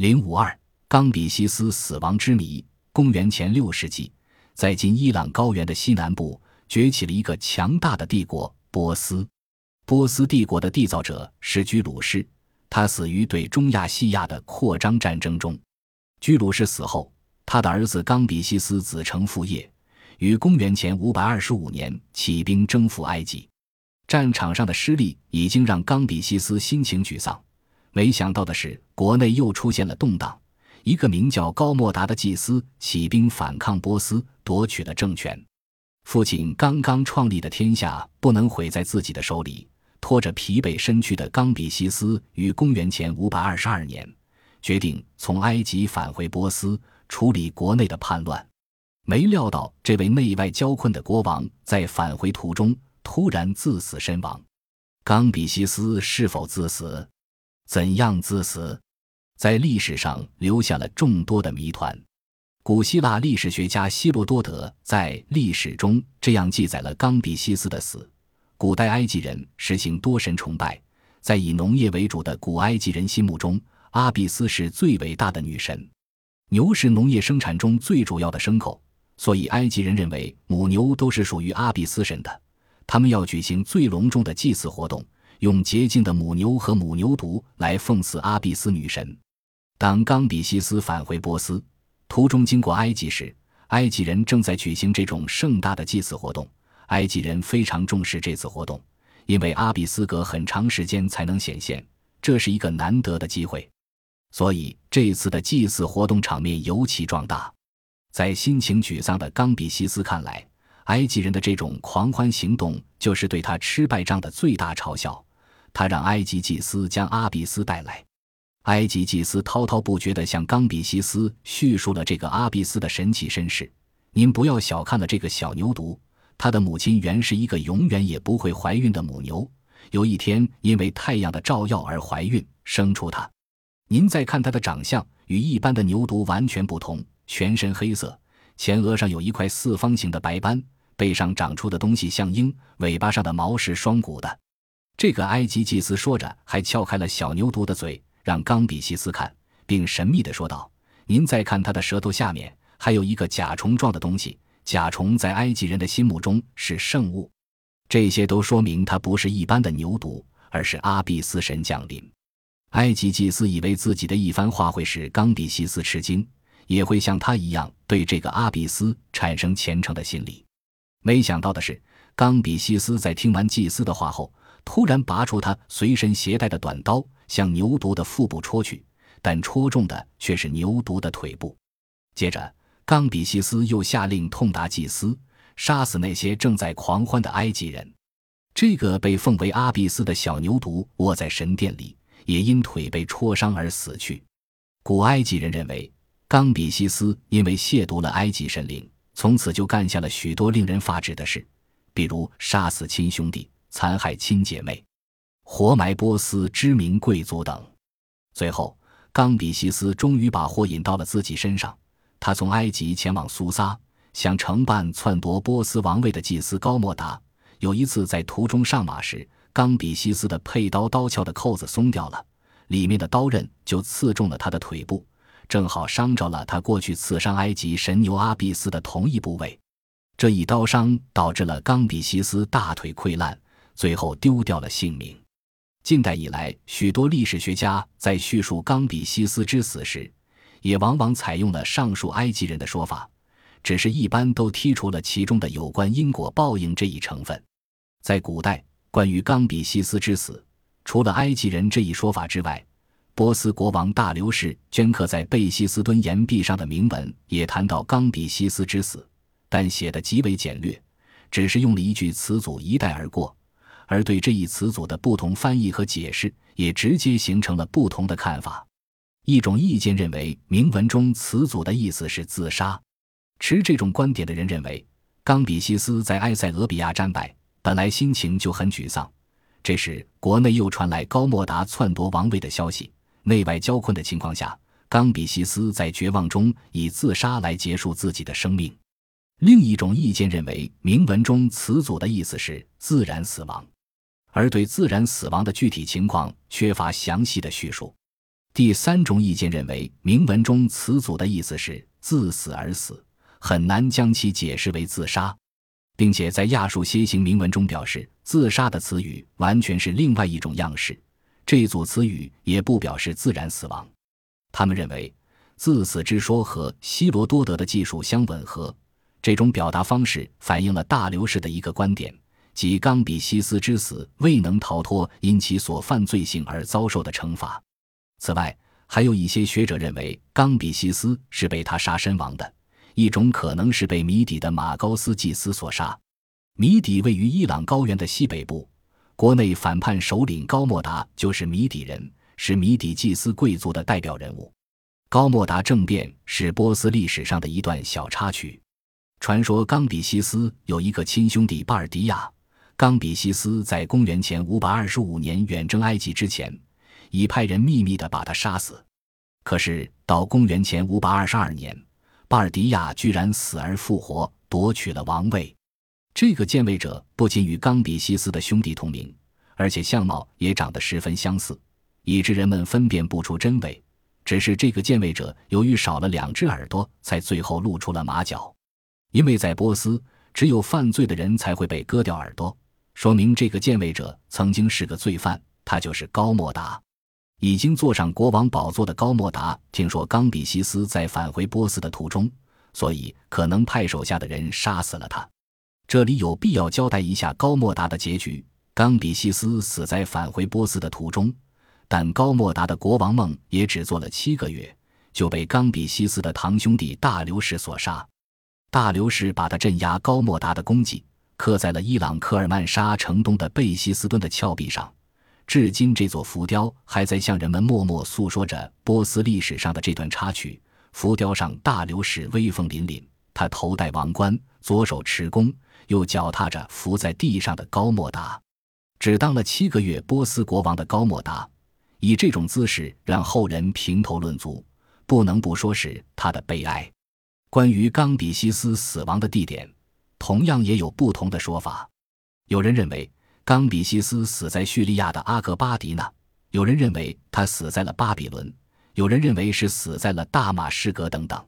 零五二，冈比西斯死亡之谜。公元前六世纪，在今伊朗高原的西南部崛起了一个强大的帝国——波斯。波斯帝国的缔造者是居鲁士，他死于对中亚西亚的扩张战争中。居鲁士死后，他的儿子冈比西斯子承父业，于公元前五百二十五年起兵征服埃及。战场上的失利已经让冈比西斯心情沮丧，没想到的是，国内又出现了动荡。一个名叫高莫达的祭司起兵反抗波斯，夺取了政权。父亲刚刚创立的天下不能毁在自己的手里。拖着疲惫身躯的冈比西斯于公元前五百二十二年决定从埃及返回波斯处理国内的叛乱，没料到这位内外交困的国王在返回途中突然自死身亡。冈比西斯是否自死？怎样自死？在历史上留下了众多的谜团。古希腊历史学家希罗多德在历史中这样记载了冈比西斯的死。古代埃及人实行多神崇拜，在以农业为主的古埃及人心目中，阿比斯是最伟大的女神。牛是农业生产中最主要的牲口，所以埃及人认为母牛都是属于阿比斯神的。他们要举行最隆重的祭祀活动，用洁净的母牛和母牛犊来奉祀阿比斯女神。当冈比西斯返回波斯途中经过埃及时，埃及人正在举行这种盛大的祭祀活动。埃及人非常重视这次活动，因为阿比斯隔很长时间才能显现，这是一个难得的机会，所以这次的祭祀活动场面尤其壮大。在心情沮丧的冈比西斯看来，埃及人的这种狂欢行动就是对他吃败仗的最大嘲笑。他让埃及祭司将阿比斯带来，埃及祭司滔滔不绝地向冈比西斯叙述了这个阿比斯的神奇身世。您不要小看了这个小牛犊。他的母亲原是一个永远也不会怀孕的母牛，有一天因为太阳的照耀而怀孕，生出他。您再看他的长相，与一般的牛犊完全不同，全身黑色，前额上有一块四方形的白斑，背上长出的东西像鹰，尾巴上的毛是双股的。这个埃及祭司说着，还撬开了小牛犊的嘴，让冈比西斯看，并神秘地说道：“您再看他的舌头下面，还有一个甲虫状的东西。”甲虫在埃及人的心目中是圣物，这些都说明它不是一般的牛犊，而是阿比斯神降临。埃及祭司以为自己的一番话会使冈比西斯吃惊，也会像他一样对这个阿比斯产生虔诚的心理。没想到的是，冈比西斯在听完祭司的话后，突然拔出他随身携带的短刀，向牛犊的腹部戳去，但戳中的却是牛犊的腿部。接着。冈比西斯又下令痛打祭司，杀死那些正在狂欢的埃及人。这个被奉为阿比斯的小牛犊卧在神殿里，也因腿被戳伤而死去。古埃及人认为，冈比西斯因为亵渎了埃及神灵，从此就干下了许多令人发指的事，比如杀死亲兄弟、残害亲姐妹、活埋波斯知名贵族等。最后，冈比西斯终于把祸引到了自己身上。他从埃及前往苏萨，想承办篡夺波斯王位的祭司高莫达。有一次在途中上马时，冈比西斯的佩刀刀鞘的扣子松掉了，里面的刀刃就刺中了他的腿部，正好伤着了他过去刺伤埃及神牛阿比斯的同一部位。这一刀伤导致了冈比西斯大腿溃烂，最后丢掉了性命。近代以来，许多历史学家在叙述冈比西斯之死时。也往往采用了上述埃及人的说法，只是一般都剔除了其中的有关因果报应这一成分。在古代，关于冈比西斯之死，除了埃及人这一说法之外，波斯国王大流士镌刻在贝希斯敦岩壁上的铭文也谈到冈比西斯之死，但写的极为简略，只是用了一句词组一带而过，而对这一词组的不同翻译和解释，也直接形成了不同的看法。一种意见认为，铭文中词组的意思是自杀。持这种观点的人认为，冈比西斯在埃塞俄比亚战败，本来心情就很沮丧。这时，国内又传来高莫达篡夺王位的消息，内外交困的情况下，冈比西斯在绝望中以自杀来结束自己的生命。另一种意见认为，铭文中词组的意思是自然死亡，而对自然死亡的具体情况缺乏详细的叙述。第三种意见认为，铭文中“词组”的意思是“自死而死”，很难将其解释为自杀，并且在亚述楔形铭文中表示，自杀的词语完全是另外一种样式。这组词语也不表示自然死亡。他们认为，自死之说和希罗多德的技术相吻合。这种表达方式反映了大流士的一个观点，即冈比西斯之死未能逃脱因其所犯罪行而遭受的惩罚。此外，还有一些学者认为冈比西斯是被他杀身亡的，一种可能是被米底的马高斯祭司所杀。米底位于伊朗高原的西北部，国内反叛首领高莫达就是米底人，是米底祭司贵族的代表人物。高莫达政变是波斯历史上的一段小插曲。传说冈比西斯有一个亲兄弟巴尔迪亚。冈比西斯在公元前五百二十五年远征埃及之前，已派人秘密地把他杀死。可是到公元前五百二十二年，巴尔迪亚居然死而复活，夺取了王位。这个建位者不仅与冈比西斯的兄弟同名，而且相貌也长得十分相似，以致人们分辨不出真伪。只是这个建位者由于少了两只耳朵，才最后露出了马脚。因为在波斯，只有犯罪的人才会被割掉耳朵，说明这个建位者曾经是个罪犯。他就是高莫达。已经坐上国王宝座的高莫达，听说冈比西斯在返回波斯的途中，所以可能派手下的人杀死了他。这里有必要交代一下高莫达的结局：冈比西斯死在返回波斯的途中，但高莫达的国王梦也只做了七个月，就被冈比西斯的堂兄弟大流士所杀。大流士把他镇压高莫达的功绩刻在了伊朗科尔曼沙城东的贝希斯敦的峭壁上，至今这座浮雕还在向人们默默诉说着波斯历史上的这段插曲。浮雕上大流士威风凛凛，他头戴王冠，左手持弓，又脚踏着伏在地上的高莫达。只当了七个月波斯国王的高莫达，以这种姿势让后人评头论足，不能不说是他的悲哀。关于冈比西斯死亡的地点，同样也有不同的说法。有人认为冈比西斯死在叙利亚的阿格巴迪纳，有人认为他死在了巴比伦，有人认为是死在了大马士革等等。